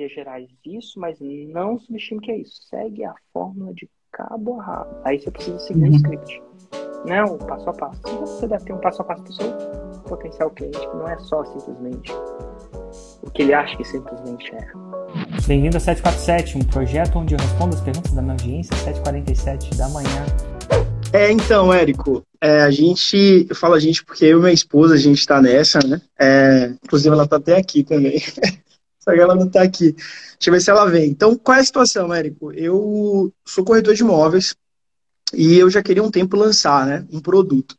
vias gerais isso, mas não subestime que é isso. Segue a fórmula de cabo a rabo. Aí você precisa seguir uhum. um script. Não, passo a passo. Você deve ter um passo a passo para o seu potencial cliente, que não é só simplesmente o que ele acha que simplesmente é. Bem-vindo a 747, um projeto onde eu respondo as perguntas da minha audiência, 7h47 da manhã. É, então, Érico, é, a gente, eu falo a gente porque eu e minha esposa, a gente está nessa, né? É, inclusive, ela está até aqui também. Só que ela não está aqui. Deixa eu ver se ela vem. Então, qual é a situação, Érico? Eu sou corretor de imóveis e eu já queria um tempo lançar né, um produto.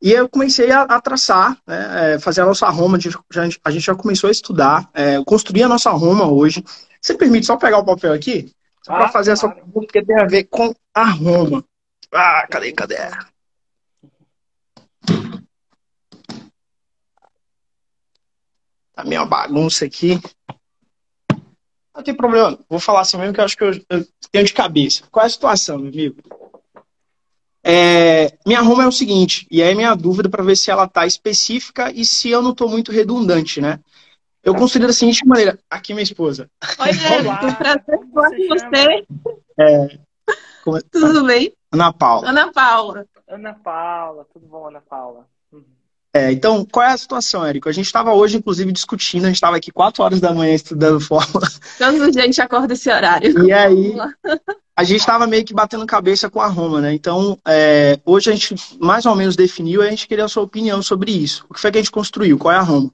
E eu comecei a, a traçar, né, é, fazer a nossa Roma, a gente já, a gente já começou a estudar, é, construir a nossa Roma hoje. Você permite só pegar o papel aqui? Só ah, para fazer essa pergunta, porque tem a ver com a Roma. Ah, cadê, cadê? Tá meio bagunça aqui. Não tem problema, vou falar assim mesmo que eu acho que eu, eu tenho de cabeça. Qual é a situação, meu amigo? É, minha Roma é o seguinte, e aí minha dúvida para ver se ela tá específica e se eu não estou muito redundante, né? Eu considero da seguinte maneira. Aqui, minha esposa. Oi, Olá. prazer falar com você. É, como... É? Tudo bem? Ana Paula. Ana Paula. Ana Paula, tudo bom, Ana Paula? Uhum. É, então, qual é a situação, Érico? A gente estava hoje, inclusive, discutindo, a gente estava aqui 4 horas da manhã estudando fórmula. Todos os dias a gente acorda esse horário. E aí, a gente estava meio que batendo cabeça com a Roma, né? Então, é, hoje a gente mais ou menos definiu e a gente queria a sua opinião sobre isso. O que foi que a gente construiu? Qual é a Roma?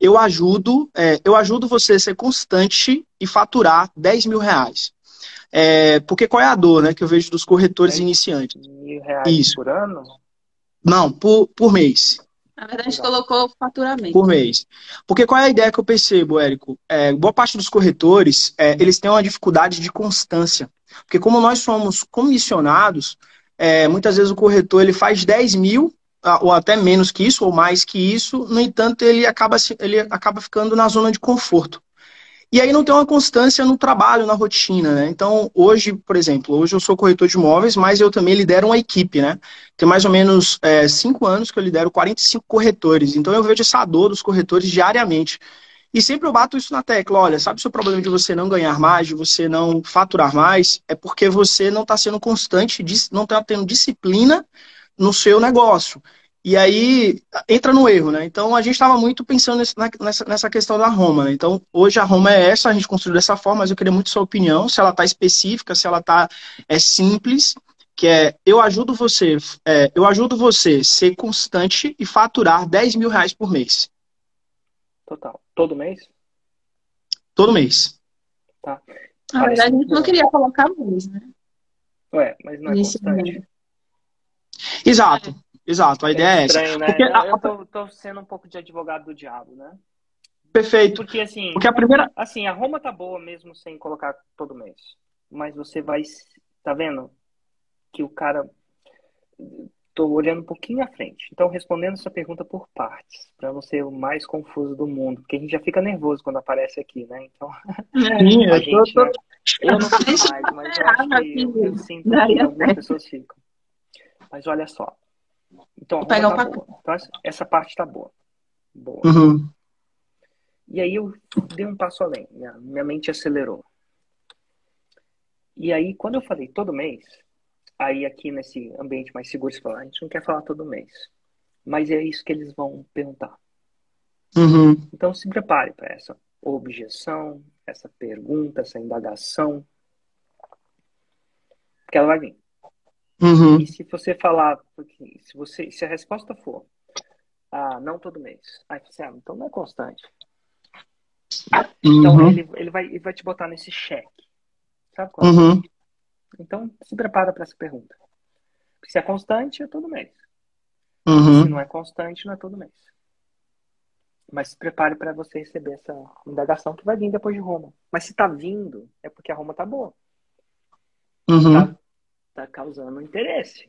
Eu ajudo, é, eu ajudo você a ser constante e faturar 10 mil reais. É, porque qual é a dor, né, que eu vejo dos corretores iniciantes? Mil reais isso. por ano? Não, por, por mês. Na verdade, a gente colocou faturamento. Por mês. Porque qual é a ideia que eu percebo, Érico? É, boa parte dos corretores, é, eles têm uma dificuldade de constância. Porque como nós somos comissionados, é, muitas vezes o corretor ele faz 10 mil, ou até menos que isso, ou mais que isso, no entanto, ele acaba, ele acaba ficando na zona de conforto. E aí não tem uma constância no trabalho, na rotina, né? Então, hoje, por exemplo, hoje eu sou corretor de imóveis, mas eu também lidero uma equipe, né? Tem mais ou menos é, cinco anos que eu lidero 45 corretores. Então, eu vejo essa dor dos corretores diariamente. E sempre eu bato isso na tecla. Olha, sabe o seu problema de você não ganhar mais, de você não faturar mais? É porque você não está sendo constante, não está tendo disciplina no seu negócio. E aí entra no erro, né? Então a gente estava muito pensando nessa, nessa questão da Roma, né? Então hoje a Roma é essa, a gente construiu dessa forma, mas eu queria muito sua opinião, se ela está específica, se ela está é simples, que é eu ajudo você, é, eu ajudo você ser constante e faturar 10 mil reais por mês. Total. Todo mês? Todo mês. Tá. Na verdade, a gente não queria colocar mês, né? Ué, mas não é constante. Exato. Exato, a é ideia estranho, é essa. Né? Porque a... Eu tô, tô, sendo um pouco de advogado do diabo, né? Perfeito. Porque assim, Porque a primeira. Assim, a Roma tá boa mesmo sem colocar todo mês. Mas você vai. Tá vendo? Que o cara. Tô olhando um pouquinho à frente. Então, respondendo essa pergunta por partes, para não ser o mais confuso do mundo, porque a gente já fica nervoso quando aparece aqui, né? Então, Sim, a eu, gente, tô, né? eu não fico mais, mas eu acho que eu, eu sinto que algumas pessoas ficam. Mas olha só, então, Vou pegar tá o Então, essa parte tá boa. Boa. Uhum. E aí eu dei um passo além. Minha, minha mente acelerou. E aí, quando eu falei todo mês, aí aqui nesse ambiente mais seguro, você fala, a gente não quer falar todo mês. Mas é isso que eles vão perguntar. Uhum. Então se prepare para essa objeção, essa pergunta, essa indagação. Porque ela vai vir. Uhum. E se você falar, se, você, se a resposta for, ah, não todo mês, aí você, ah, então não é constante. Então uhum. ele, ele, vai, ele vai te botar nesse cheque. Sabe qual? Uhum. Então se prepara para essa pergunta. Porque se é constante, é todo mês. Uhum. Se não é constante, não é todo mês. Mas se prepare para você receber essa indagação que vai vir depois de Roma. Mas se tá vindo, é porque a Roma tá boa. Uhum. Tá tá causando interesse.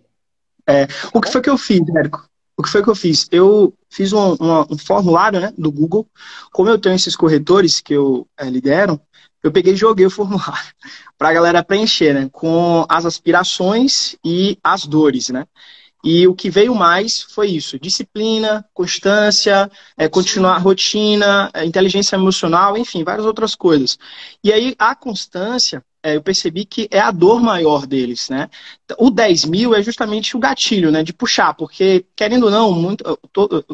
É, o que foi que eu fiz, Érico? O que foi que eu fiz? Eu fiz um, um, um formulário né, do Google. Como eu tenho esses corretores que eu é, lidero, eu peguei e joguei o formulário para a galera preencher, né? Com as aspirações e as dores, né? E o que veio mais foi isso: disciplina, constância, é, continuar a rotina, é, inteligência emocional, enfim, várias outras coisas. E aí a constância eu percebi que é a dor maior deles, né? O 10 mil é justamente o gatilho, né? De puxar, porque, querendo ou não, muito, todo,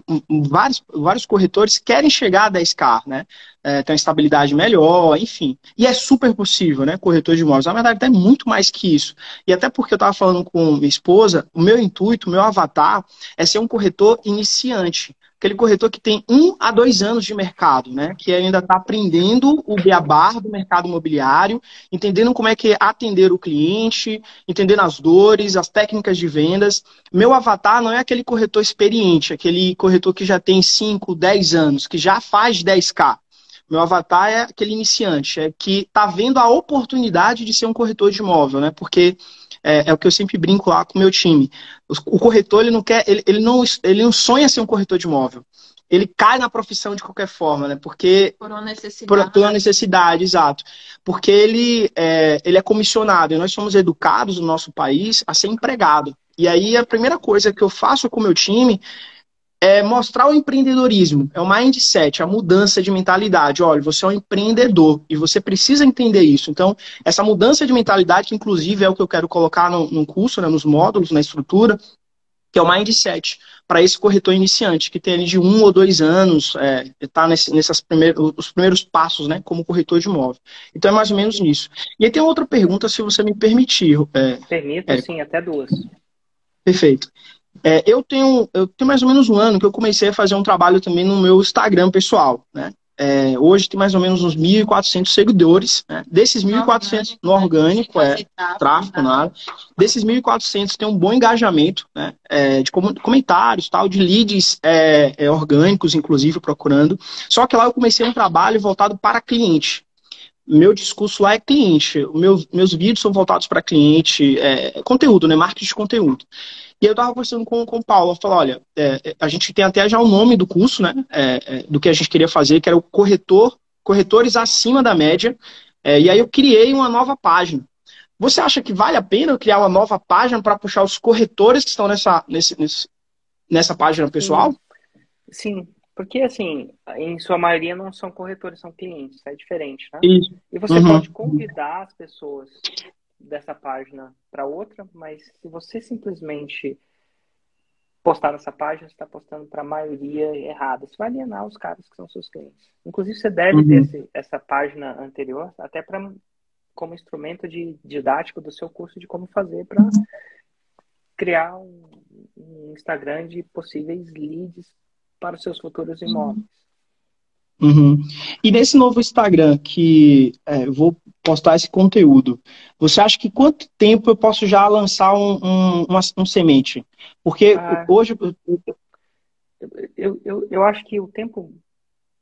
vários, vários corretores querem chegar a 10K, né? É, tem uma estabilidade melhor, enfim. E é super possível, né? Corretor de imóveis. Na verdade, é muito mais que isso. E até porque eu estava falando com minha esposa, o meu intuito, o meu avatar é ser um corretor iniciante aquele corretor que tem um a dois anos de mercado, né? Que ainda está aprendendo o beabá do mercado imobiliário, entendendo como é que é atender o cliente, entendendo as dores, as técnicas de vendas. Meu avatar não é aquele corretor experiente, aquele corretor que já tem 5, 10 anos, que já faz 10K. Meu avatar é aquele iniciante, é que está vendo a oportunidade de ser um corretor de imóvel, né? Porque é, é, o que eu sempre brinco lá com o meu time. O, corretor, ele não quer, ele, ele, não, ele não sonha ser um corretor de imóvel. Ele cai na profissão de qualquer forma, né? Porque. Por uma necessidade. Por, por uma necessidade, exato. Porque ele é, ele é comissionado e nós somos educados no nosso país a ser empregado. E aí a primeira coisa que eu faço com o meu time é mostrar o empreendedorismo, é o mindset, a mudança de mentalidade. Olha, você é um empreendedor e você precisa entender isso. Então, essa mudança de mentalidade, que inclusive é o que eu quero colocar no, no curso, né, nos módulos, na estrutura, que é o mindset, para esse corretor iniciante, que tem ali de um ou dois anos, está é, nesse, nesses primeiros, os primeiros passos, né, como corretor de imóvel. Então é mais ou menos nisso. E aí tem outra pergunta, se você me permitir. É, Permito, é, sim, até duas. Perfeito. É, eu, tenho, eu tenho mais ou menos um ano que eu comecei a fazer um trabalho também no meu Instagram pessoal, né? É, hoje tem mais ou menos uns 1.400 seguidores. Né? Desses 1.400 no orgânico, é tráfego, nada. Desses 1.400 tem um bom engajamento né? É, de comentários, tal, de leads é, é, orgânicos, inclusive, procurando. Só que lá eu comecei um trabalho voltado para cliente. Meu discurso lá é cliente. Meu, meus vídeos são voltados para cliente, é, conteúdo, né? Marketing de conteúdo. E eu estava conversando com, com o Paulo, eu falei, olha, é, é, a gente tem até já o nome do curso, né? É, é, do que a gente queria fazer, que era o corretor, corretores acima da média. É, e aí eu criei uma nova página. Você acha que vale a pena eu criar uma nova página para puxar os corretores que estão nessa, nesse, nesse, nessa página pessoal? Sim. Sim. Porque, assim, em sua maioria não são corretores, são clientes, é diferente, né? Isso. E você uhum. pode convidar as pessoas dessa página para outra, mas se você simplesmente postar nessa página, você está postando para a maioria errada. Você vai alienar os caras que são seus clientes. Inclusive, você deve uhum. ter esse, essa página anterior até para como instrumento de didático do seu curso de como fazer para criar um, um, Instagram de possíveis leads para os seus futuros imóveis. Uhum. E nesse novo Instagram que é, vou postar esse conteúdo, você acha que quanto tempo eu posso já lançar um, um, uma, um semente? Porque ah, hoje. Eu, eu, eu acho que o tempo,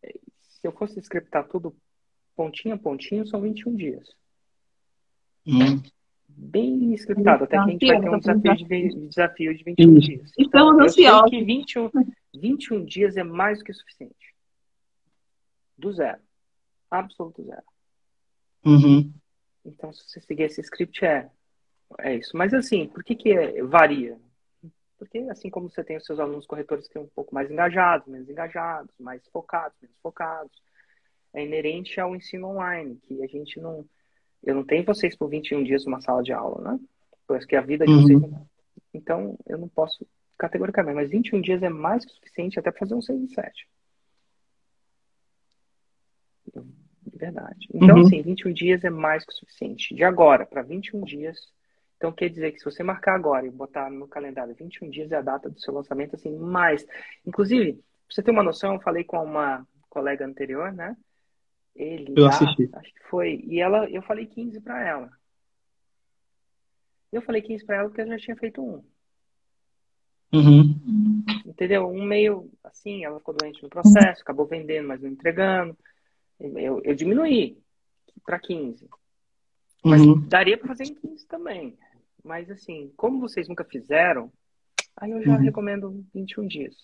se eu fosse scriptar tudo pontinho a pontinho, são 21 dias. Hum. Bem scriptado, até que a gente vai ter um desafio de, desafio de 21 dias. Estamos então, ansiosos. que 21, 21 dias é mais do que suficiente. Do zero. Absoluto zero. Uhum. Então, se você seguir esse script, é, é isso. Mas, assim, por que, que é, varia? Porque, assim como você tem os seus alunos corretores que são um pouco mais engajados, menos engajados, mais focados, menos focados, é inerente ao ensino online, que a gente não. Eu não tenho vocês por 21 dias numa sala de aula, né? Pois que a vida de vocês. Uhum. Então, eu não posso categoricamente, mas 21 dias é mais que suficiente até para fazer um 6 e 7. De verdade. Então, uhum. assim, 21 dias é mais que o suficiente. De agora para 21 dias. Então, quer dizer que se você marcar agora e botar no calendário 21 dias é a data do seu lançamento, assim, mais. Inclusive, pra você ter uma noção, eu falei com uma colega anterior, né? Ele, eu assisti. acho que foi. E ela, eu falei 15 para ela. Eu falei 15 para ela porque eu já tinha feito um. Uhum. Entendeu? Um meio assim, ela ficou doente no processo, acabou vendendo, mas não entregando. Eu, eu diminuí para 15. Mas uhum. daria para fazer em 15 também. Mas assim, como vocês nunca fizeram, aí eu já uhum. recomendo 21 dias.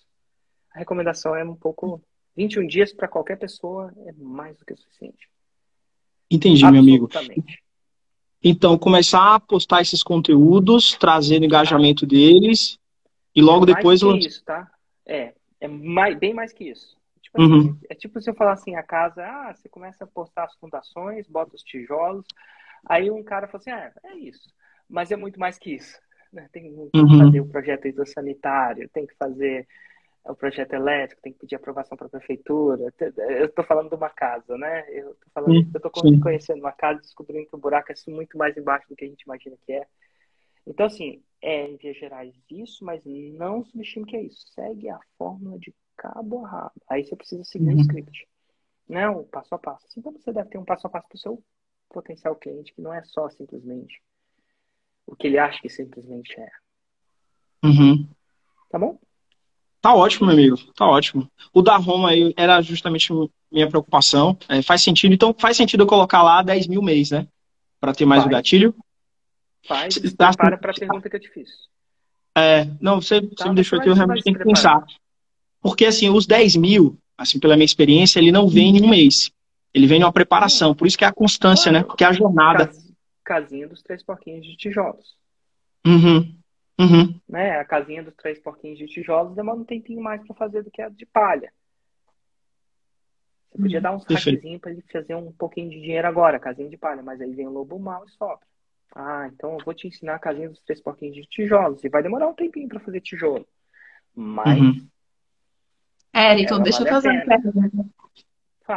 A recomendação é um pouco. 21 dias para qualquer pessoa é mais do que suficiente. Entendi, meu amigo. Então, começar a postar esses conteúdos, trazendo engajamento deles E logo mais depois que eu... isso, tá? É, é mais, bem mais que isso. Tipo assim, Uhum. É tipo se eu falar assim, a casa, ah, você começa a postar as fundações, bota os tijolos, aí um cara fala assim, ah, é isso. Mas é muito mais que isso. né? Tem, que Uhum. fazer o projeto hidrossanitário, tem que fazer o projeto elétrico, tem que pedir aprovação para a prefeitura. Eu estou falando de uma casa, né? Eu estou falando, Sim, eu tô sim. conhecendo uma casa, descobrindo que o buraco é muito mais embaixo do que a gente imagina que é. Então, assim, é em vias gerais isso, mas não subestime que é isso. Segue a fórmula de cabo a rabo. Aí você precisa seguir Uhum. o script. Não, o passo a passo. Então você deve ter um passo a passo para o seu potencial cliente, que não é só simplesmente o que ele acha que simplesmente é. Uhum. Tá bom? Tá ótimo, meu amigo. Tá ótimo. O da Roma aí era justamente minha preocupação. É, faz sentido. Então, faz sentido eu colocar lá 10 mil mês, né? Pra ter mais o Faz. gatilho. Faz, Se- se prepara para a pergunta que te fiz. É, não, você, você Tá, me deixou você aqui, eu realmente você tenho que pensar. Porque, assim, os 10 mil, assim, pela minha experiência, ele não vem em um mês. Ele vem numa preparação. Por isso que é a constância, né? Porque é a jornada. Cas- Casinha dos três porquinhos de tijolos. Uhum. Uhum. Né? A casinha dos três porquinhos de tijolos demora um tempinho mais para fazer do que a de palha. Você podia dar uns Perfeito. hackzinhos para ele fazer um pouquinho de dinheiro agora, casinha de palha, mas aí vem o lobo mal e sobra. Ah, então eu vou te ensinar a casinha dos três porquinhos de tijolos. E vai demorar um tempinho para fazer tijolo. Mas, Uhum. Érico, Ela deixa eu vale a fazer uma pergunta.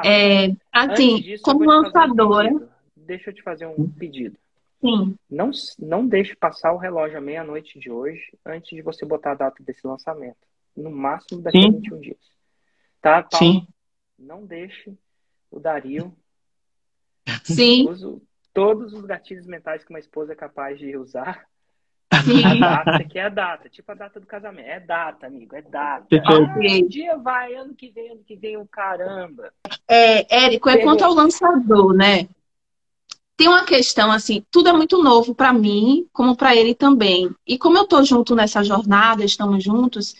É, assim, disso, eu como um lançadora, pedido. Deixa eu te fazer um pedido. sim, Não, não deixe passar o relógio à meia-noite de hoje antes de você botar a data desse lançamento. No máximo daqui a Sim. 21 dias. Tá, Paulo? Sim. Não deixe o Dario sim, use todos os gatilhos mentais que uma esposa é capaz de usar. sim. A data que é a data, tipo a data do casamento. É data, amigo, é data. Ah, um dia vai, ano que vem, ano que vem, o caramba. É, Érico, é quanto ao lançador, né? Tem uma questão assim, tudo é muito novo para mim, como para ele também. E como eu tô junto nessa jornada, estamos juntos,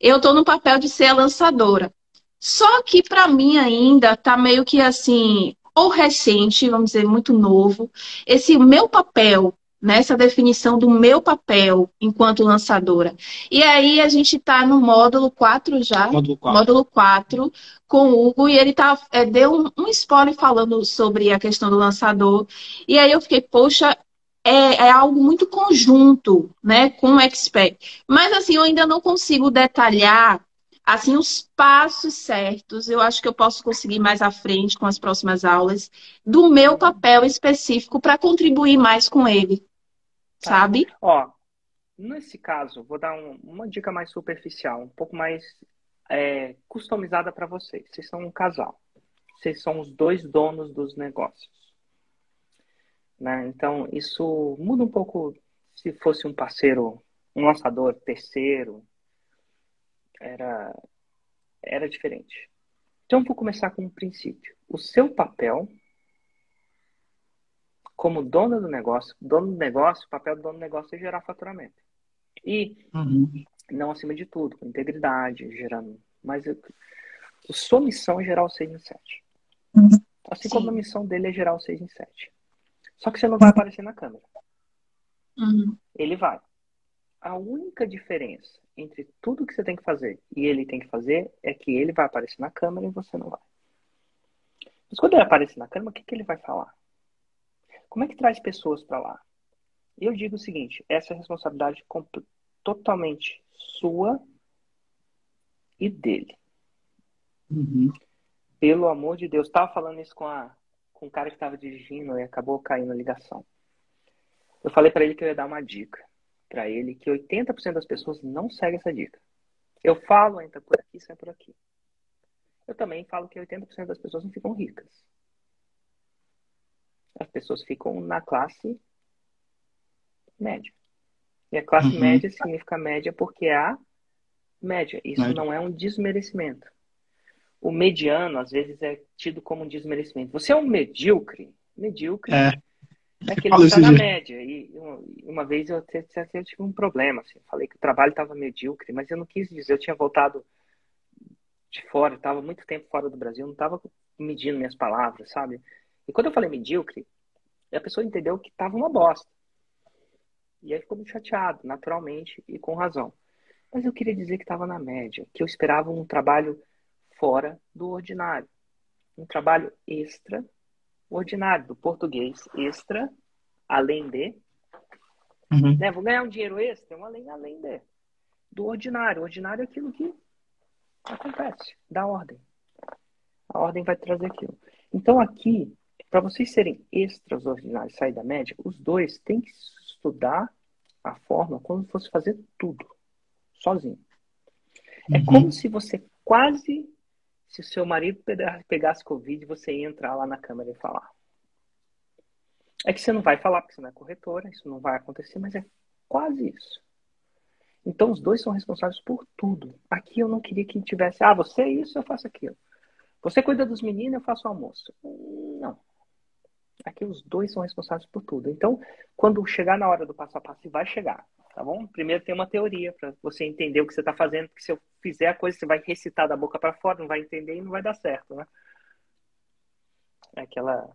eu tô no papel de ser a lançadora. Só que para mim ainda tá meio que assim, ou recente, vamos dizer, muito novo, esse meu papel, nessa definição do meu papel enquanto lançadora. E aí a gente tá no módulo 4 já, Módulo quatro. módulo 4, com o Hugo, e ele tá, é, deu um, um spoiler falando sobre a questão do lançador. E aí eu fiquei, poxa, é, é algo muito conjunto, né, com o expert. Mas assim, eu ainda não consigo detalhar assim os passos certos. Eu acho que eu posso conseguir mais à frente com as próximas aulas do meu papel específico para contribuir mais com ele. Tá. Sabe? Ó, nesse caso, vou dar um- uma dica mais superficial, um pouco mais é, customizada para vocês. Vocês são um casal. Vocês são os dois donos dos negócios. Né? Então, isso muda um pouco se fosse um parceiro, um lançador terceiro. Era, era diferente. Então, vou começar com um princípio. O seu papel como dono do negócio, dono do negócio, o papel do dono do negócio é gerar faturamento. E, Uhum. não acima de tudo, com integridade, gerando. Mas eu- a sua missão é gerar o 6 em 7. Assim Sim. como a missão dele é gerar o 6 em 7. Só que você não vai aparecer na câmera. Uhum. Ele vai. A única diferença entre tudo que você tem que fazer e ele tem que fazer é que ele vai aparecer na câmera e você não vai. Mas quando ele aparecer na câmera, o que, que ele vai falar? Como é que traz pessoas para lá? Eu digo o seguinte: essa é a responsabilidade totalmente sua e dele. Uhum. Pelo amor de Deus. Tava falando isso com, a, com o cara que estava dirigindo e acabou caindo a ligação. Eu falei para ele que eu ia dar uma dica para ele que 80% das pessoas não seguem essa dica. Eu falo, entra por aqui, sai por aqui. Eu também falo que 80% das pessoas não ficam ricas. As pessoas ficam na classe média. E a classe Uhum. média significa média porque é a média. Isso Média. não é um desmerecimento. O mediano, às vezes, é tido como um desmerecimento. Você é um medíocre. Medíocre É. é que está desse na jeito. média. E uma- vez eu, até- até tive um problema. Assim. Falei que o trabalho estava medíocre, mas eu não quis dizer. Eu tinha voltado de fora, estava muito tempo fora do Brasil, não estava medindo minhas palavras, sabe? E quando eu falei medíocre, a pessoa entendeu que estava uma bosta. E aí ficou muito chateado, naturalmente e com razão. Mas eu queria dizer que estava na média, que eu esperava um trabalho fora do ordinário. Um trabalho extraordinário, do português extra, além de. Uhum. Né? Vou ganhar um dinheiro extra, um além, além de. Do ordinário. O ordinário é aquilo que acontece, da ordem. A ordem vai trazer aquilo. Então, aqui, para vocês serem extraordinários, sair da média, os dois têm que estudar a forma como fosse fazer tudo, sozinho. É uhum. como se você quase, se o seu marido pegasse Covid, você ia entrar lá na câmera e falar. É que você não vai falar, porque você não é corretora, isso não vai acontecer, mas é quase isso. Então, os dois são responsáveis por tudo. Aqui eu não queria que tivesse, ah, você é isso, eu faço aquilo. Você cuida dos meninos, eu faço o almoço. Não. Aqui os dois são responsáveis por tudo. Então, quando chegar na hora do passo a passo, vai chegar, tá bom? Primeiro tem uma teoria para você entender o que você está fazendo, porque se eu fizer a coisa, você vai recitar da boca para fora, não vai entender e não vai dar certo, né? É aquela,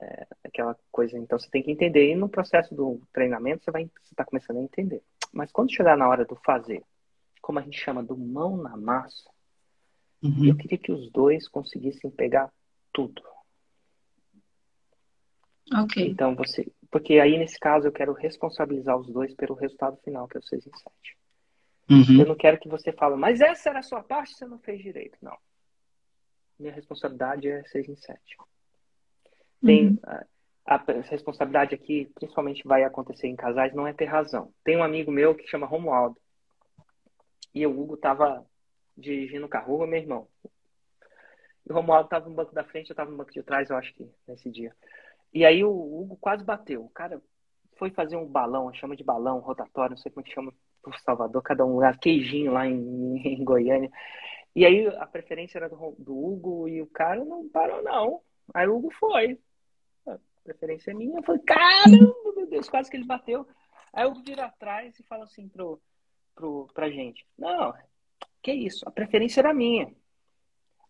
é, aquela coisa. Então, você tem que entender. E no processo do treinamento, você vai você está começando a entender. Mas quando chegar na hora do fazer, como a gente chama do mão na massa, uhum. eu queria que os dois conseguissem pegar tudo. Ok. Então você. Porque aí, nesse caso, eu quero responsabilizar os dois pelo resultado final, que é o 6 em 7. Uhum. Eu não quero que você fale, mas essa era a sua parte, você não fez direito. Não. Minha responsabilidade é 6 em 7. Tem. Uhum. A, a responsabilidade aqui, principalmente vai acontecer em casais, não é ter razão. Tem um amigo meu que chama Romualdo. E o Hugo tava dirigindo o carro, Hugo é meu irmão. E o Romualdo tava no banco da frente, eu tava no banco de trás, eu acho que nesse dia. E aí o Hugo quase bateu. O cara foi fazer um balão, chama de balão rotatório, não sei como é que chama por Salvador, cada um lugar, queijinho lá em, em Goiânia. E aí a preferência era do, do, Hugo e o cara não parou, não. Aí o Hugo foi. A preferência é minha. Eu falei, caramba, meu Deus, quase que ele bateu. Aí o Hugo vira atrás e fala assim pro, pro, pra gente: Não, que isso, a preferência era minha.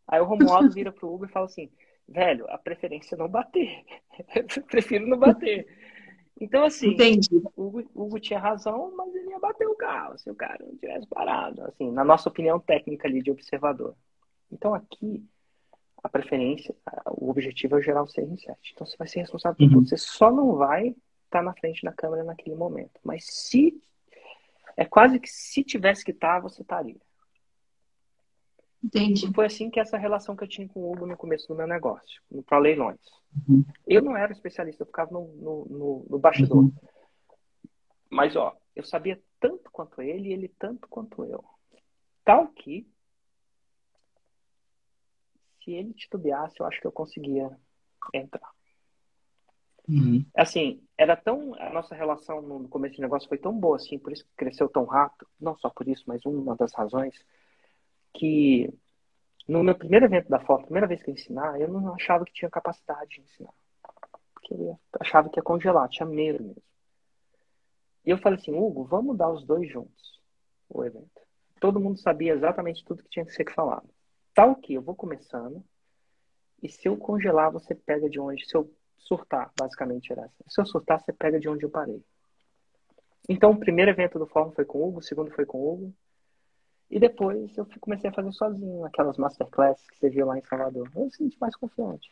Aí o Romualdo vira pro Hugo e fala assim: velho, a preferência é não bater. Eu prefiro não bater. Então, assim, o Hugo, tinha razão, mas ele ia bater o carro se o cara não tivesse parado. Assim, na nossa opinião técnica ali de observador. Então, aqui, a preferência, o objetivo é gerar o 6 em 7. Então, você vai ser responsável por uhum. tudo. Você só não vai estar tá na frente da câmera naquele momento. Mas se. É quase que se tivesse que estar, tá, você estaria. Entendi. E foi assim que essa relação que eu tinha com o Hugo no começo do meu negócio, para leilões. Uhum. Eu não era especialista, eu ficava no, no, no, no bastidor. Uhum. Mas, ó, eu sabia tanto quanto ele e ele tanto quanto eu. Tal que, se ele titubeasse, eu acho que eu conseguia entrar. Uhum. Assim, era tão. A nossa relação no começo do negócio foi tão boa, assim, por isso que cresceu tão rápido. Não só por isso, mas uma das razões que no meu primeiro evento da foto, primeira vez que eu ensinar, eu não achava que tinha capacidade de ensinar. Porque eu achava que ia congelar, tinha medo mesmo. E eu falei assim, Hugo, vamos dar os dois juntos o evento. Todo mundo sabia exatamente tudo que tinha que ser falado. Tal que eu vou começando, e se eu congelar, você pega de onde. Se eu surtar, basicamente era assim. Se eu surtar, você pega de onde eu parei. Então, o primeiro evento do Fórum foi com o Hugo, o segundo foi com o Hugo, e depois eu comecei a fazer sozinho, aquelas masterclasses que você viu lá em Salvador. Eu me senti mais confiante.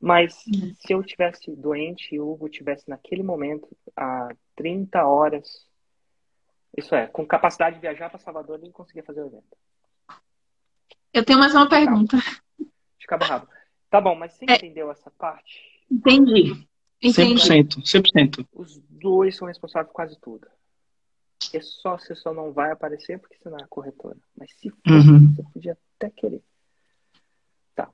Mas uhum. se eu tivesse doente e o Hugo tivesse naquele momento a 30 horas, isso é, com capacidade de viajar para Salvador, ele conseguia fazer o evento. Eu tenho mais uma pergunta. Ficava rápido. Tá bom, mas você é... entendeu essa parte? Entendi. Entendi. 100%, 100%. Os dois são responsáveis por quase tudo. É só, você só não vai aparecer porque você não é corretora. Mas se for, uhum. você podia até querer. Tá.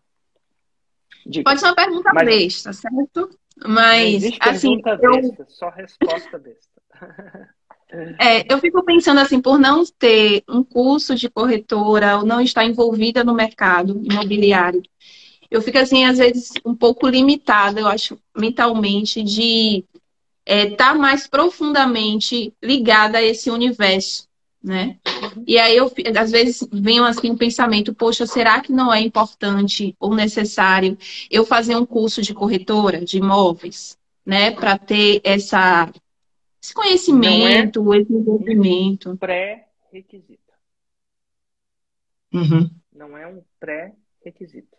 Diga. Pode ser uma pergunta Mas, besta, certo? Mas, assim. Eu... Besta, só resposta besta. É, eu fico pensando assim, por não ter um curso de corretora ou não estar envolvida no mercado imobiliário, eu fico assim, às vezes, um pouco limitada, eu acho, mentalmente, de estar é, tá mais profundamente ligada a esse universo, né? E aí eu às vezes venho assim um pensamento, poxa, será que não é importante ou necessário eu fazer um curso de corretora de imóveis, né, para ter essa esse conhecimento, é esse desenvolvimento pré requisito. Uhum. Não é um pré-requisito.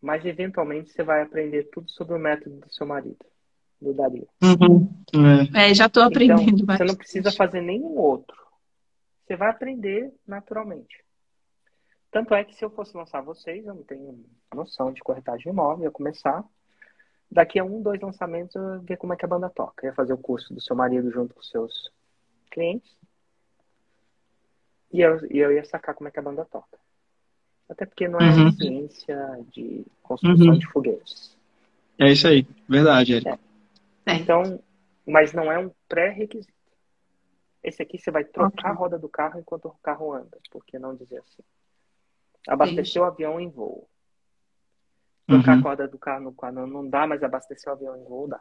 Mas eventualmente você vai aprender tudo sobre o método do seu marido, do Dario. Uhum. É. É, já estou aprendendo Então, você bastante. não precisa fazer nenhum outro. Você vai aprender naturalmente. Tanto é que se eu fosse lançar vocês, eu não tenho noção de corretagem imóvel, eu ia começar. Daqui a um, dois lançamentos, eu ia ver como é que a banda toca. Eu ia fazer o curso do seu marido junto com os seus clientes. E eu, e eu ia sacar como é que a banda toca. Até porque não é Uhum. ciência de construção Uhum. de foguetes. É isso aí. Verdade, Érico. É. Então, mas não é um pré-requisito. Esse aqui você vai trocar Ok. a roda do carro enquanto o carro anda, por que não dizer assim? Abastecer o avião em voo. Trocar Uhum. a corda do carro no quadro não dá, mas abastecer o avião em voo dá.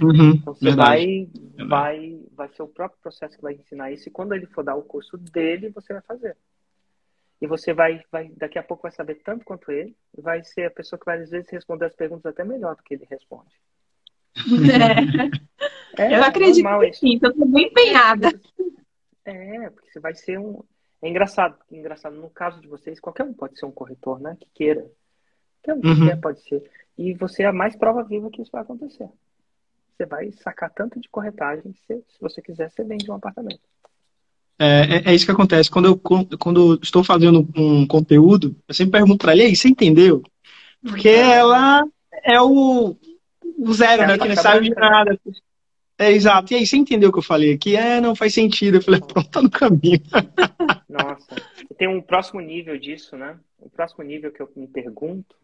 Uhum. Então você Verdade. vai, vai, vai ser o próprio processo que vai ensinar isso. E quando ele for dar o curso dele, você vai fazer. E você vai, vai, daqui a pouco vai saber tanto quanto ele, e vai ser a pessoa que vai às vezes responder as perguntas até melhor do que ele responde. É, É, eu acredito que isso. sim, então eu estou bem empenhada. É, porque você vai ser um. É engraçado, porque engraçado, no caso de vocês, qualquer um pode ser um corretor, né? Que queira. Qualquer um que Uhum. quer pode ser. E você é a mais prova viva que isso vai acontecer. Você vai sacar tanto de corretagem que você, se você quiser, você vende um apartamento. É, é, é isso que acontece. Quando eu, quando eu estou fazendo um conteúdo, eu sempre pergunto para ele, e aí, você entendeu? Porque ela é o, o zero, É né? Que não sabe de nada. É exato. E aí, você entendeu o que eu falei aqui? É, não faz sentido. Eu falei, pronto, tá no caminho. Nossa. Tem um próximo nível disso, né? O próximo nível que eu me pergunto,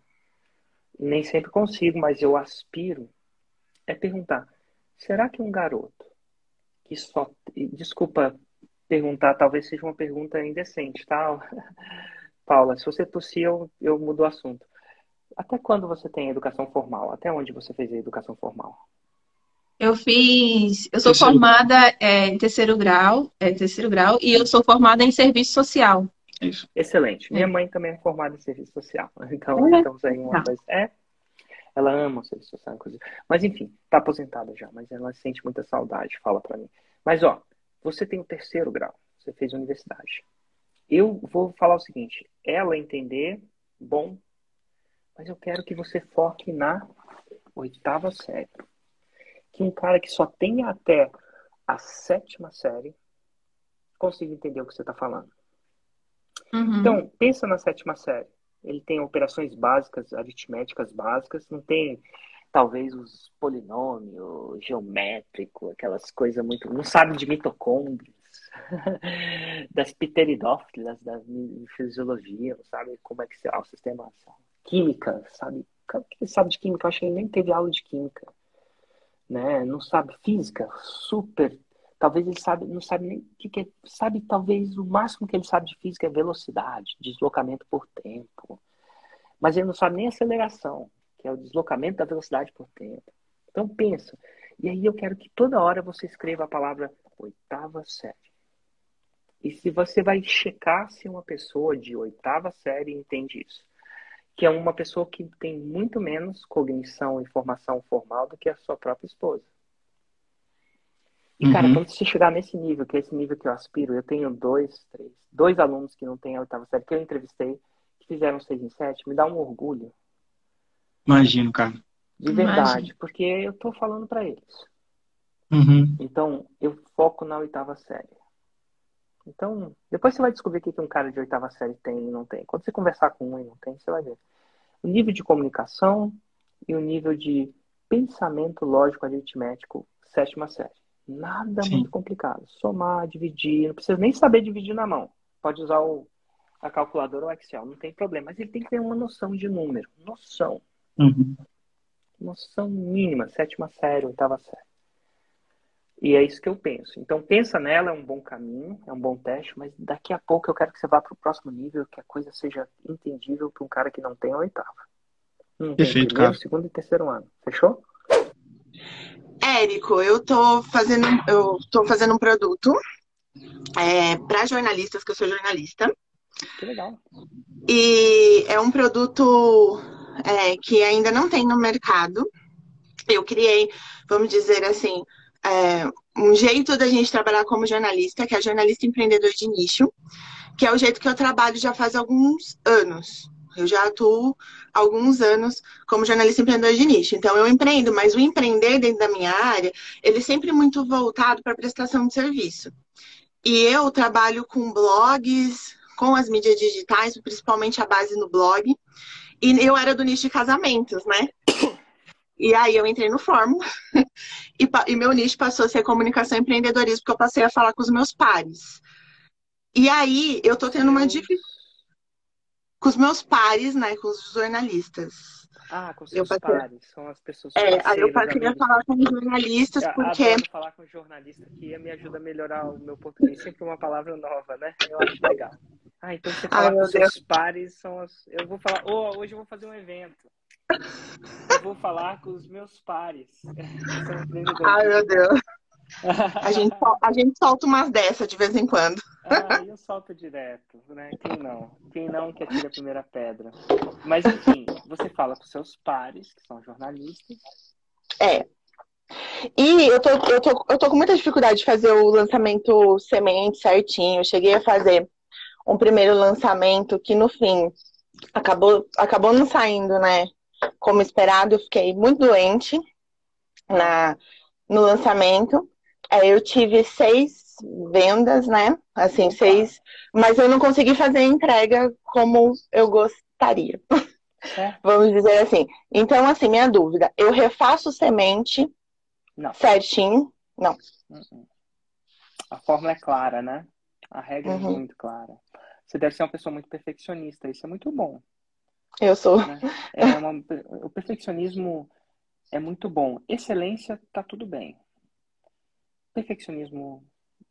nem sempre consigo, mas eu aspiro, é perguntar: será que um garoto que só. Desculpa perguntar, talvez seja uma pergunta indecente, tá? Paula, se você tossir, eu, eu mudo o assunto. Até quando você tem educação formal? Até onde você fez a educação formal? Eu fiz, eu sou Terceiro formada é, em terceiro grau, é, terceiro grau, e eu sou formada em serviço social. É isso. Excelente. Minha É. mãe também é formada em serviço social. Então, É? estamos aí em uma Tá. coisa. É. Ela ama o serviço social, inclusive. Mas, enfim, está aposentada já, mas ela sente muita saudade, fala para mim. Mas, ó, você tem o terceiro grau, você fez universidade. Eu vou falar o seguinte: ela entender, bom, mas eu quero que você foque na oitava série. Que um cara que só tenha até a sétima série consiga entender o que você está falando. Uhum. Então, pensa na sétima série. Ele tem operações básicas, aritméticas básicas, não tem talvez os polinômio, geométrico, aquelas coisas muito. Não sabe de mitocôndrias, das pteridófilas, da fisiologia, não sabe como é que se- ah, o sistema. Química, sabe? O que ele sabe de química? Eu acho que ele nem teve aula de química. Né? Não sabe física, super Talvez ele sabe, não sabe nem o que, que é, sabe, talvez o máximo que ele sabe de física é velocidade, deslocamento por tempo. Mas ele não sabe nem aceleração, que é o deslocamento da velocidade por tempo. Então pensa. E aí eu quero que toda hora você escreva a palavra oitava série. E se você vai checar se uma pessoa de oitava série entende isso, que é uma pessoa que tem muito menos cognição e formação formal do que a sua própria esposa. E, cara, Uhum. quando você chegar nesse nível, que é esse nível que eu aspiro, eu tenho dois, três, dois alunos que não têm a oitava série, que eu entrevistei, que fizeram seis em sete, me dá um orgulho, Imagino, cara. de Imagino. verdade, porque eu tô falando para eles. Uhum. Então, eu foco na oitava série. Então, depois você vai descobrir o que que um cara de oitava série tem e não tem. Quando você conversar com um e não tem, você vai ver. O nível de comunicação e o nível de pensamento lógico aritmético, sétima série. Nada Sim. muito complicado. Somar, dividir, não precisa nem saber dividir na mão. Pode usar o, a calculadora ou Excel, não tem problema. Mas ele tem que ter uma noção de número. Noção. Uhum. Noção mínima, sétima série, oitava série. E é isso que eu penso. Então, pensa nela, é um bom caminho, é um bom teste, mas daqui a pouco eu quero que você vá para o próximo nível, que a coisa seja entendível para um cara que não tem a oitava. Não tem Perfeito, primeiro, cara. segundo e terceiro ano. Fechou? Érico, eu tô fazendo, eu tô fazendo um produto para jornalistas, que eu sou jornalista, Que legal. e é um produto é, que ainda não tem no mercado. Eu criei, vamos dizer assim, é, um jeito da gente trabalhar como jornalista, que é jornalista empreendedor de nicho, que é o jeito que eu trabalho já faz alguns anos. Eu já atuo alguns anos como jornalista empreendedor de nicho. Então, eu empreendo, mas o empreender dentro da minha área, ele é sempre muito voltado para prestação de serviço. E eu trabalho com blogs, com as mídias digitais, principalmente a base no blog. E eu era do nicho de casamentos, né? E aí eu entrei no Fórmula e, e, meu nicho passou a ser comunicação e empreendedorismo, porque eu passei a falar com os meus pares. E aí eu tô tendo uma dificuldade com os meus pares, né? Com os jornalistas. Ah, com seus eu pares, são as pessoas É, aí eu queria falar com os jornalistas, eu porque... Adoro falar com jornalistas que me ajuda a melhorar o meu português, sempre uma palavra nova, né? Eu acho legal. Ah, então você fala Ai, com seus pares, são as... Eu vou falar, oh, hoje eu vou fazer um evento. Eu vou falar com os meus pares. Ai, meu Deus. A gente, a gente solta umas dessas de vez em quando. Ah, eu solto direto, né? Quem não? Quem não quer tirar a primeira pedra? Mas enfim, você fala com seus pares, que são jornalistas. É. E eu tô, eu, tô, eu tô com muita dificuldade de fazer o lançamento semente certinho. Eu cheguei a fazer um primeiro lançamento que no fim acabou, acabou não saindo, né? Como esperado, eu fiquei muito doente na, no lançamento. Eu tive seis vendas, né? Assim, seis. Mas eu não consegui fazer a entrega como eu gostaria. É. Vamos dizer assim. Então, assim, minha dúvida: eu refaço semente não. certinho? Não. Uhum. A fórmula é clara, né? A regra é uhum. é muito clara. Você deve ser uma pessoa muito perfeccionista. Isso é muito bom. Eu sou. Né? É uma... o perfeccionismo é muito bom. Excelência, tá tudo bem. Perfeccionismo,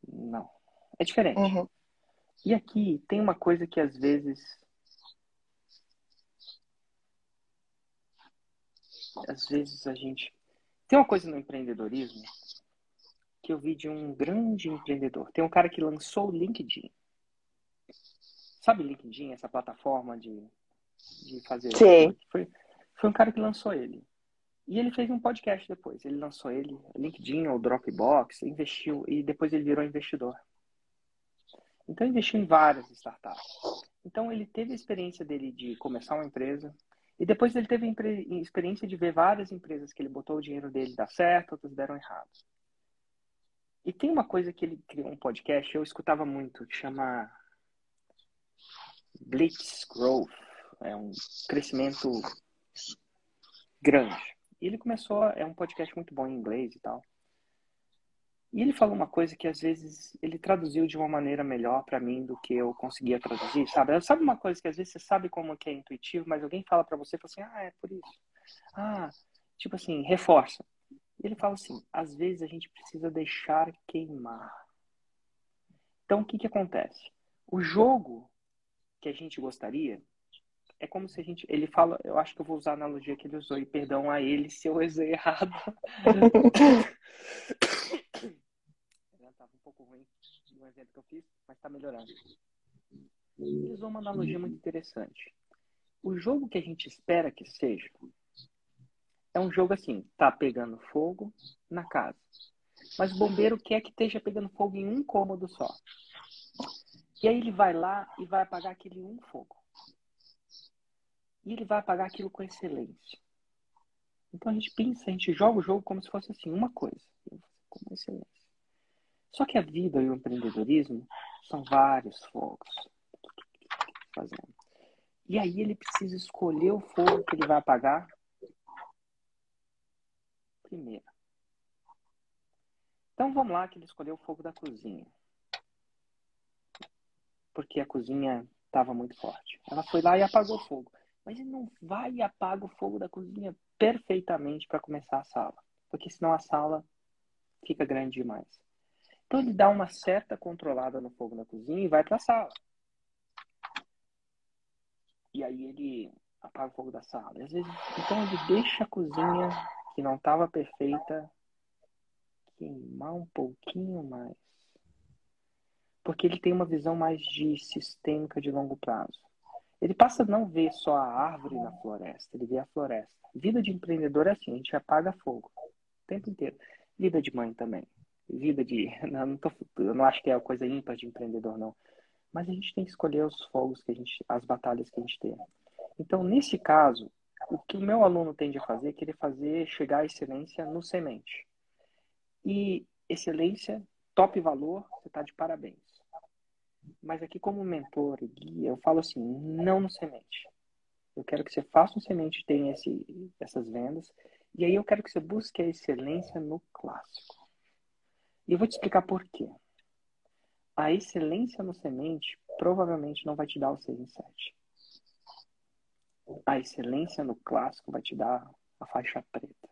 não. É diferente. Uhum. E aqui tem uma coisa que às vezes. Às vezes a gente. Tem uma coisa no empreendedorismo que eu vi de um grande empreendedor. Tem um cara que lançou o LinkedIn. Sabe LinkedIn, essa plataforma de, de fazer. Sim. Foi, foi um cara que lançou ele. E ele fez um podcast depois. Ele lançou ele, LinkedIn ou Dropbox, investiu e depois ele virou investidor. Então investiu em várias startups. Então ele teve a experiência dele de começar uma empresa e depois ele teve a experiência de ver várias empresas que ele botou o dinheiro dele dar certo, outras deram errado. E tem uma coisa que ele criou um podcast, eu escutava muito, que chama Blitz Growth. É um crescimento grande. E ele começou, é um podcast muito bom em inglês e tal. E ele falou uma coisa que às vezes ele traduziu de uma maneira melhor para mim do que eu conseguia traduzir, sabe? Sabe uma coisa que às vezes você sabe como que é intuitivo, mas alguém fala para você, fala assim, ah, é por isso. Ah, tipo assim, reforça. E ele fala assim, às vezes a gente precisa deixar queimar. Então o que que acontece? O jogo que a gente gostaria é como se a gente. Ele fala, eu acho que eu vou usar a analogia que ele usou, e perdão a ele se eu usei errado. Estava um pouco ruim no evento que eu fiz, mas está melhorando. Ele usou uma analogia muito interessante. O jogo que a gente espera que seja é um jogo assim, tá pegando fogo na casa. Mas o bombeiro quer que esteja pegando fogo em um cômodo só. E aí ele vai lá e vai apagar aquele um fogo. E ele vai apagar aquilo com excelência. Então a gente pensa, a gente joga o jogo como se fosse assim, uma coisa. Com excelência. Só que a vida e o empreendedorismo são vários fogos. Fazendo. E aí ele precisa escolher o fogo que ele vai apagar primeiro. Então vamos lá que ele escolheu o fogo da cozinha. Porque a cozinha estava muito forte. Ela foi lá e apagou o fogo. Mas ele não vai e apaga o fogo da cozinha perfeitamente para começar a sala. Porque senão a sala fica grande demais. Então ele dá uma certa controlada no fogo da cozinha e vai para a sala. E aí ele apaga o fogo da sala. Às vezes, então ele deixa a cozinha que não estava perfeita queimar um pouquinho mais. Porque ele tem uma visão mais de sistêmica de longo prazo. Ele passa a não ver só a árvore na floresta, ele vê a floresta. Vida de empreendedor é assim, a gente apaga fogo o tempo inteiro. Vida de mãe também. vida de. Não, não tô, não acho que é a coisa ímpar de empreendedor, não. Mas a gente tem que escolher os fogos que a gente. as batalhas que a gente tem. Então, nesse caso, o que o meu aluno tende a fazer é querer fazer chegar à excelência no semente. E excelência, top valor, você está de parabéns. Mas aqui, como mentor e guia, eu falo assim: não no semente. Eu quero que você faça um semente tenha esse, essas vendas. E aí eu quero que você busque a excelência no clássico. E eu vou te explicar por quê. A excelência no semente provavelmente não vai te dar o 6 em 7. A excelência no clássico vai te dar a faixa preta.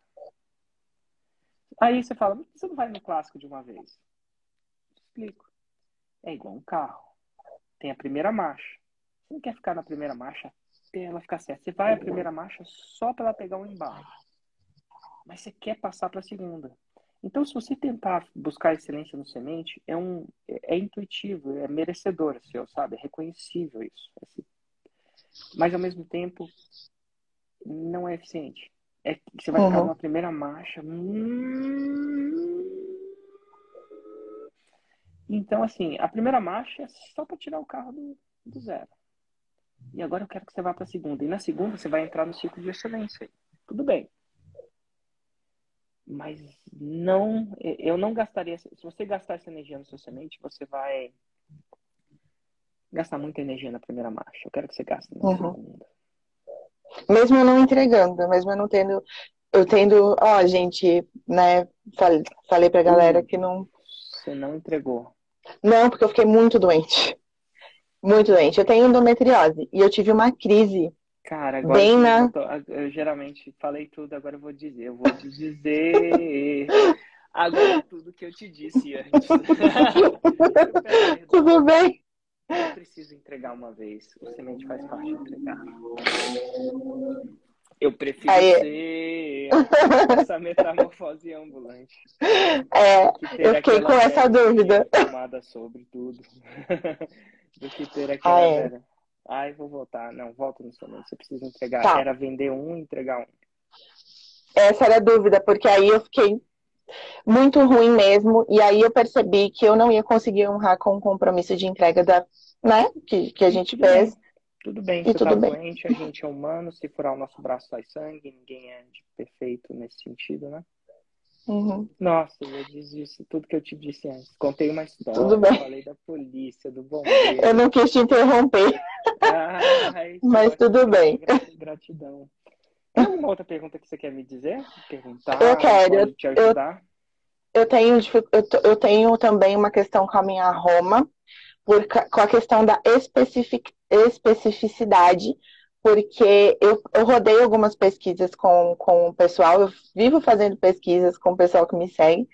Aí você fala, por que você não vai no clássico de uma vez? Explico. É igual um carro. Tem a primeira marcha. Você não quer ficar na primeira marcha até ela ficar certa. Você vai a primeira marcha só para ela pegar um embalo. Mas você quer passar para a segunda. Então, se você tentar buscar excelência no semente, é um é, é intuitivo, é merecedor, seu, sabe? É reconhecível isso. Mas ao mesmo tempo não é eficiente. É que você vai uhum. ficar numa primeira marcha. Hum... Então, assim, a primeira marcha é só para tirar o carro do, do zero. E agora eu quero que você vá para a segunda. E na segunda você vai entrar no ciclo de excelência. Tudo bem. Mas não, eu não gastaria. Se você gastar essa energia no seu semente, você vai gastar muita energia na primeira marcha. Eu quero que você gaste na uhum. segunda. Mesmo eu não entregando, mesmo eu não tendo. Eu tendo. Ó, gente, né? Falei, falei pra galera hum. que não. Você não entregou. Não, porque eu fiquei muito doente. Muito doente. Eu tenho endometriose e eu tive uma crise. Cara, agora bem na... eu, tô, eu, geralmente falei tudo, agora eu vou dizer. Eu vou te dizer agora tudo que eu te disse antes. tudo bem. Eu preciso entregar uma vez. O semente faz parte de entregar. Eu prefiro Aí... ser essa metamorfose ambulante. É, eu fiquei com essa dúvida. Tomada sobre tudo. Do que ter aquela ah, é. Ai, vou voltar. Não, volta no semente. Você precisa entregar. Tá. Era vender um e entregar um. Essa era a dúvida, porque aí eu fiquei muito ruim mesmo. E aí eu percebi que eu não ia conseguir honrar com o compromisso de entrega da, né, que, que a gente tudo fez. Tudo bem, e você tudo tá bem. doente, a gente é humano, se furar o nosso braço sai sangue, ninguém é perfeito nesse sentido, né? Uhum. Nossa, eu disse tudo que eu te disse antes. Contei uma história, tudo bem. falei da polícia, do bombeiro. Eu não quis te interromper. Ai, Mas tudo bem. Gratidão. Tem alguma outra pergunta que você quer me dizer? Perguntar? Eu quero. Te ajudar? Eu, eu, tenho, eu tenho também uma questão com a minha Roma, por, com a questão da especific, especificidade, porque eu, eu rodei algumas pesquisas com, com o pessoal, eu vivo fazendo pesquisas com o pessoal que me segue,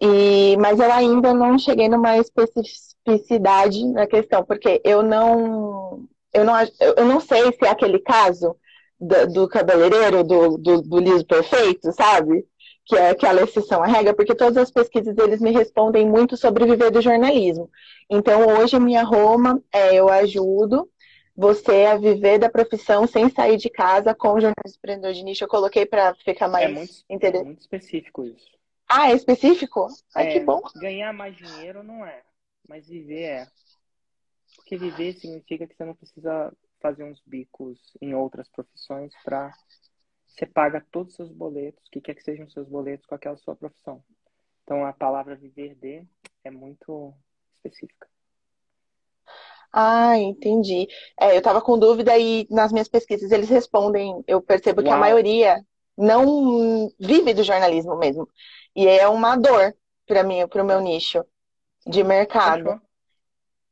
e, mas eu ainda não cheguei numa especificidade na questão, porque eu não, eu não, eu não sei se é aquele caso do, do cabeleireiro, do, do, do liso perfeito, sabe? Que é aquela exceção à regra, porque todas as pesquisas eles me respondem muito sobre viver do jornalismo. Então, hoje, minha Roma é eu ajudo você a viver da profissão sem sair de casa com o jornalismo empreendedor de nicho. Eu coloquei para ficar mais é muito, interessante. É muito específico isso. Ah, é específico? Ai, é, que bom. Ganhar mais dinheiro não é, mas viver é. Porque viver significa que você não precisa fazer uns bicos em outras profissões para você paga todos os seus boletos, o que quer que sejam os seus boletos com aquela sua profissão. Então a palavra viver de é muito específica. Ah, entendi. É, eu estava com dúvida e nas minhas pesquisas eles respondem, eu percebo Uau. que a maioria não vive do jornalismo mesmo. E é uma dor para mim, para o meu nicho de mercado.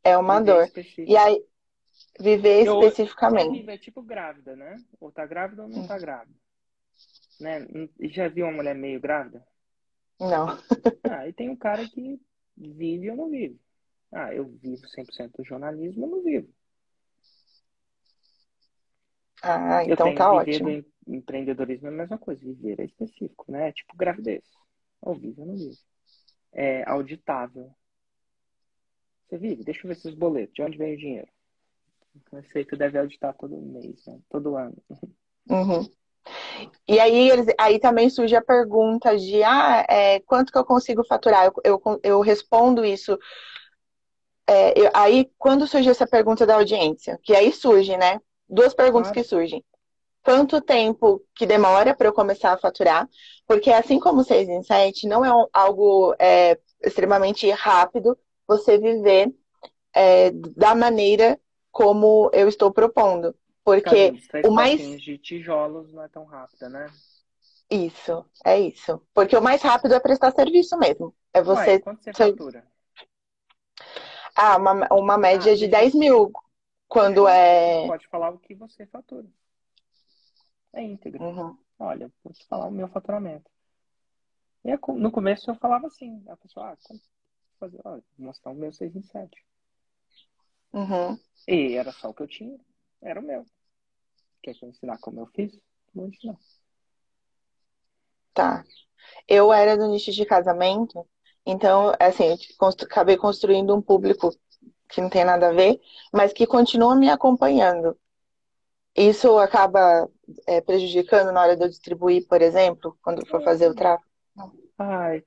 É uma viver dor. Específico. E aí, viver eu, especificamente. É tipo grávida, né? Ou tá grávida ou não tá grávida. Né? Já viu uma mulher meio grávida? Não. Ah, e tem um cara que vive ou não vive. Ah, eu vivo 100% do jornalismo, eu não vivo. Ah, então tá ótimo. Do empreendedorismo é a mesma coisa, viver é específico, né? Tipo gravidez. Ou vive ou não vive. É auditável. Você vive? Deixa eu ver seus boletos. De onde vem o dinheiro? O conceito deve auditar todo mês, né? todo ano. Uhum. E aí, eles, aí também surge a pergunta de ah, é, quanto que eu consigo faturar? Eu, eu, eu respondo isso. É, eu, aí, quando surge essa pergunta da audiência, que aí surge, né? Duas perguntas claro. que surgem. Quanto tempo que demora para eu começar a faturar? Porque assim como 6 em 7, não é um, algo é, extremamente rápido você viver é, da maneira como eu estou propondo. Porque o mais. de tijolos não é tão rápida, né? Isso, é isso. Porque o mais rápido é prestar serviço mesmo. É você. Ué, quanto você fatura? Ah, uma, uma média ah, de 10 mil. Quando é. Pode falar o que você fatura. É íntegro. Uhum. Olha, vou te falar o meu faturamento. E é no começo eu falava assim, a pessoa, ah, como fazer? Olha, vou mostrar o meu 6 em 7. Uhum. E era só o que eu tinha. Era o meu. Quer que eu ensinar como eu fiz? Vou ensinar. Tá. Eu era do nicho de casamento, então, assim, constru acabei construindo um público que não tem nada a ver, mas que continua me acompanhando. Isso acaba é, prejudicando na hora de eu distribuir, por exemplo, quando for fazer o tráfego? Ai,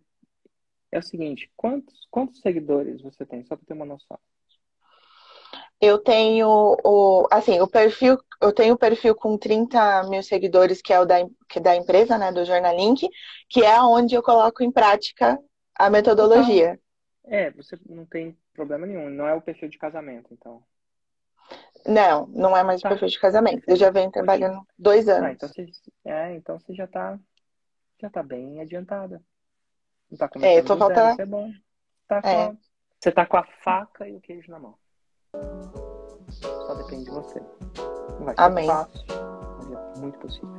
é o seguinte, quantos, quantos seguidores você tem? Só para ter uma noção. Eu tenho o, assim, o perfil, eu tenho o perfil com 30 mil seguidores, que é o da, que é da empresa, né, do Jornalink, que é onde eu coloco em prática a metodologia. Então, é, você não tem problema nenhum, não é o perfil de casamento, então. Não, não é mais tá. o perfil de casamento. Eu já venho trabalhando dois anos. Ah, então você, é, então você já está já tá bem adiantada. Não tá começando é, eu tô faltando... isso é bom. Tá é. Você tá com a faca e o queijo na mão. Só depende de você. Não vai ser Amém. fácil, mas é muito possível.